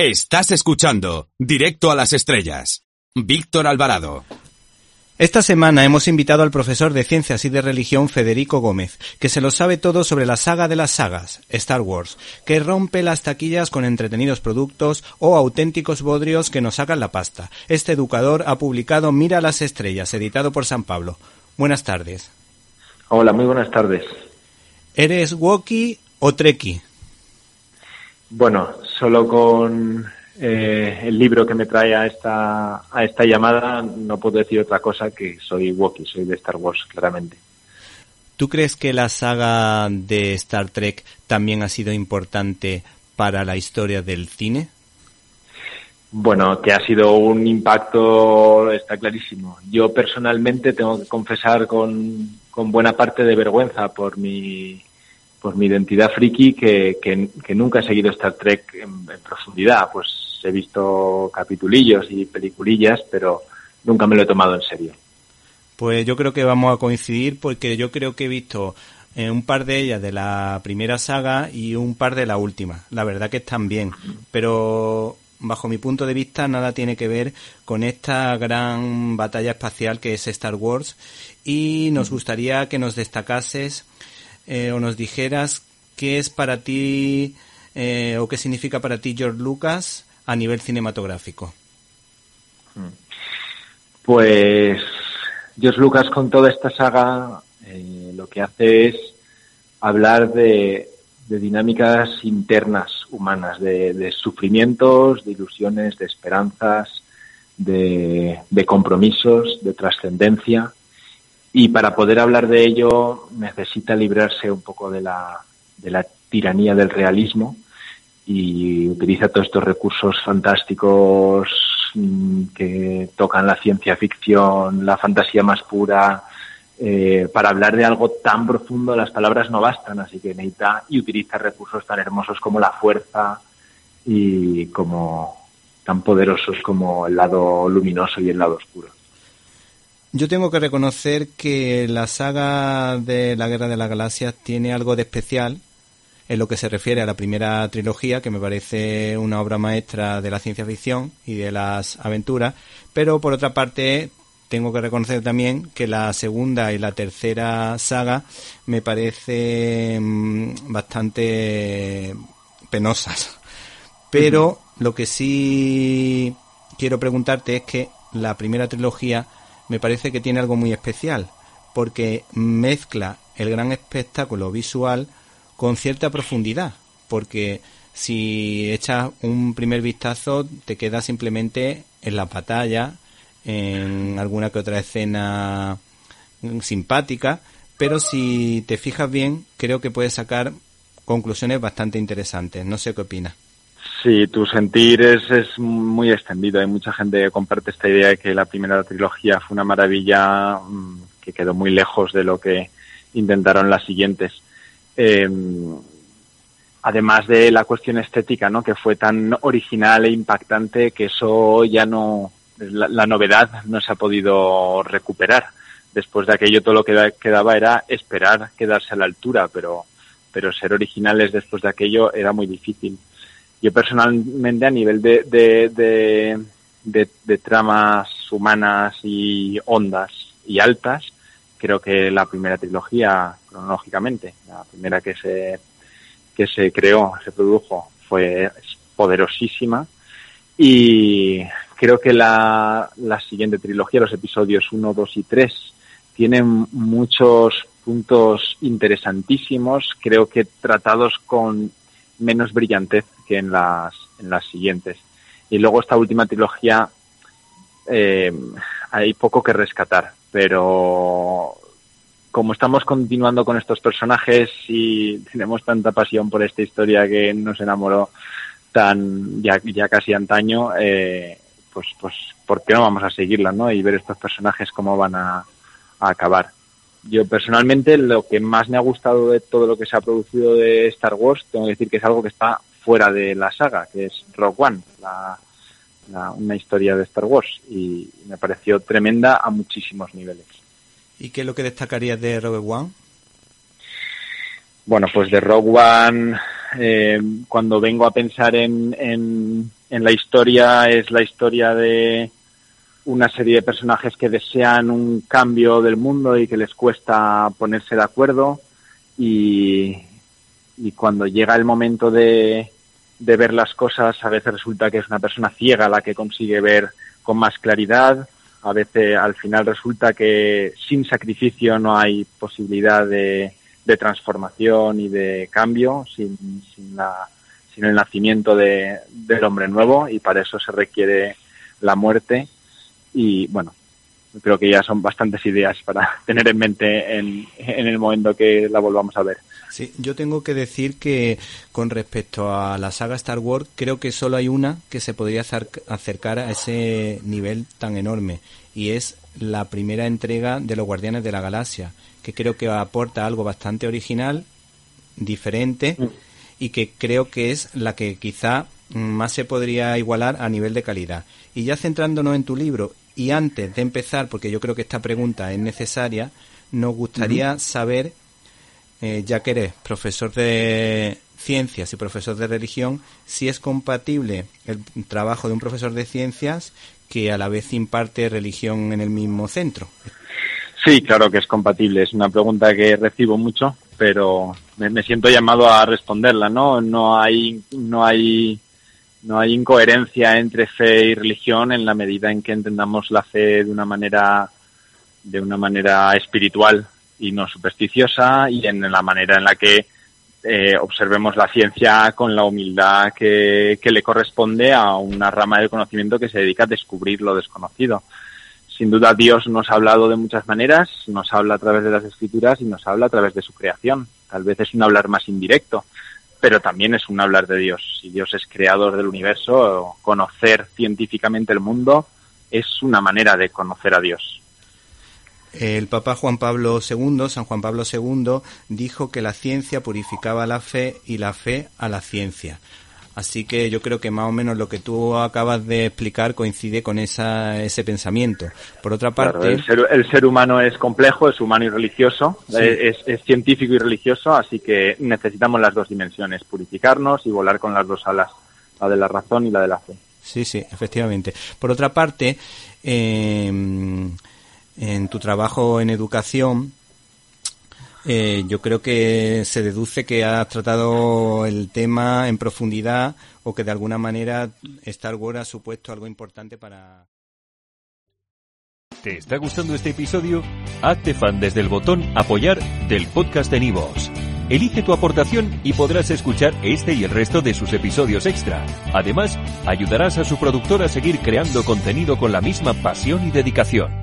Estás escuchando Directo a las Estrellas. Víctor Alvarado. Esta semana hemos invitado al profesor de Ciencias y de Religión Federico Gómez, que se lo sabe todo sobre la saga de las sagas, Star Wars, que rompe las taquillas con entretenidos productos o auténticos bodrios que nos sacan la pasta. Este educador ha publicado Mira las Estrellas, editado por San Pablo. Buenas tardes. Hola, muy buenas tardes. ¿Eres Wookiee o Trekkie? Bueno, solo con eh, el libro que me trae a esta, a esta llamada no puedo decir otra cosa que soy Wookiee, soy de Star Wars, claramente. ¿Tú crees que la saga de Star Trek también ha sido importante para la historia del cine? Bueno, que ha sido un impacto, está clarísimo. Yo personalmente tengo que confesar con, con buena parte de vergüenza por mi, por mi identidad friki que, que, nunca he seguido Star Trek en, profundidad. Pues he visto capitulillos y peliculillas, pero nunca me lo he tomado en serio. Pues yo creo que vamos a coincidir porque yo creo que he visto eh, un par de ellas de la primera saga y un par de la última. La verdad que están bien, pero bajo mi punto de vista, nada tiene que ver con esta gran batalla espacial que es Star Wars y nos gustaría que nos destacases eh, o nos dijeras qué es para ti eh, o qué significa para ti George Lucas a nivel cinematográfico. Pues George Lucas con toda esta saga eh, lo que hace es hablar de, de dinámicas internas humanas, de, sufrimientos, de ilusiones, de esperanzas, de, compromisos, de trascendencia. Y para poder hablar de ello necesita librarse un poco de la, de la tiranía del realismo y utiliza todos estos recursos fantásticos mm, que tocan la ciencia ficción, la fantasía más pura, eh, para hablar de algo tan profundo las palabras no bastan, así que necesita y utiliza recursos tan hermosos como la fuerza y como tan poderosos como el lado luminoso y el lado oscuro. Yo tengo que reconocer que la saga de la Guerra de las Galaxias tiene algo de especial en lo que se refiere a la primera trilogía, que me parece una obra maestra de la ciencia ficción y de las aventuras, pero por otra parte tengo que reconocer también que la segunda y la tercera saga me parece mm, bastante penosas. Pero lo que sí quiero preguntarte es que la primera trilogía me parece que tiene algo muy especial, porque mezcla el gran espectáculo visual con cierta profundidad, porque si echas un primer vistazo te queda simplemente en la batalla, en alguna que otra escena simpática, pero si te fijas bien, creo que puedes sacar conclusiones bastante interesantes. No sé qué opinas. Sí, tu sentir es, es muy extendido. Hay mucha gente que comparte esta idea de que la primera trilogía fue una maravilla mm, que quedó muy lejos de lo que intentaron las siguientes. Em, además de la cuestión estética, ¿no? Que fue tan original e impactante que eso ya no, la, novedad no se ha podido recuperar. Después de aquello todo lo que quedaba era esperar quedarse a la altura, pero, pero ser originales después de aquello era muy difícil. Yo personalmente a nivel de, de, de, tramas humanas y ondas y altas, creo que la primera trilogía, cronológicamente, la primera que se, que se creó, se produjo, fue poderosísima. Y creo que la, la siguiente trilogía, los episodios 1, 2 y 3, tienen muchos puntos interesantísimos, creo que tratados con menos brillantez que en las, en las siguientes. Y luego esta última trilogía eh, hay poco que rescatar, pero como estamos continuando con estos personajes y tenemos tanta pasión por esta historia que nos enamoró tan ya, ya casi antaño, eh, pues, pues, ¿por qué no vamos a seguirla, no? Y ver estos personajes cómo van a, acabar. Yo personalmente lo que más me ha gustado de todo lo que se ha producido de Star Wars, tengo que decir que es algo que está fuera de la saga, que es Rogue One, una historia de Star Wars, y me pareció tremenda a muchísimos niveles. ¿Y qué es lo que destacarías de Rogue One? Bueno, pues de Rogue One, eh, cuando vengo a pensar en, en la historia es la historia de una serie de personajes que desean un cambio del mundo y que les cuesta ponerse de acuerdo. Y, y cuando llega el momento de, de ver las cosas a veces resulta que es una persona ciega la que consigue ver con más claridad. A veces al final resulta que sin sacrificio no hay posibilidad de, de transformación y de cambio sin, sin, la, sin el nacimiento de, del hombre nuevo y para eso se requiere la muerte y bueno creo que ya son bastantes ideas para tener en mente en, en el momento que la volvamos a ver. Sí, yo tengo que decir que con respecto a la saga Star Wars, creo que solo hay una que se podría acercar a ese nivel tan enorme y es la primera entrega de los Guardianes de la Galaxia, que creo que aporta algo bastante original, diferente mm. y que creo que es la que quizá más se podría igualar a nivel de calidad. Y ya centrándonos en tu libro y antes de empezar, porque yo creo que esta pregunta es necesaria, nos gustaría saber eh, ya que eres profesor de ciencias y profesor de religión, si es compatible el trabajo de un profesor de ciencias que a la vez imparte religión en el mismo centro. Sí, claro que es compatible. Es una pregunta que recibo mucho, pero me, siento llamado a responderla. No, no hay, no hay, no hay incoherencia entre fe y religión en la medida en que entendamos la fe de una manera, de una manera espiritual y no supersticiosa y en la manera en la que eh, observemos la ciencia con la humildad que, que, le corresponde a una rama del conocimiento que se dedica a descubrir lo desconocido. Sin duda Dios nos ha hablado de muchas maneras, nos habla a través de las escrituras y nos habla a través de su creación. Tal vez es un hablar más indirecto, pero también es un hablar de Dios. Si Dios es creador del universo, conocer científicamente el mundo es una manera de conocer a Dios. El Papa Juan Pablo II, San Juan Pablo II, dijo que la ciencia purificaba la fe y la fe a la ciencia. Así que yo creo que más o menos lo que tú acabas de explicar coincide con esa, ese pensamiento. Por otra parte... el, ser, humano es complejo, es humano y religioso, es, es, científico y religioso, así que necesitamos las dos dimensiones, purificarnos y volar con las dos alas, la de la razón y la de la fe. Sí, sí, efectivamente. Por otra parte, eh, en tu trabajo en educación, eh, yo creo que se deduce que has tratado el tema en profundidad o que de alguna manera Star Wars ha supuesto algo importante para... ¿Te está gustando este episodio? Hazte fan desde el botón apoyar del podcast de Nivos. Elige tu aportación y podrás escuchar este y el resto de sus episodios extra. Además, ayudarás a su productor a seguir creando contenido con la misma pasión y dedicación.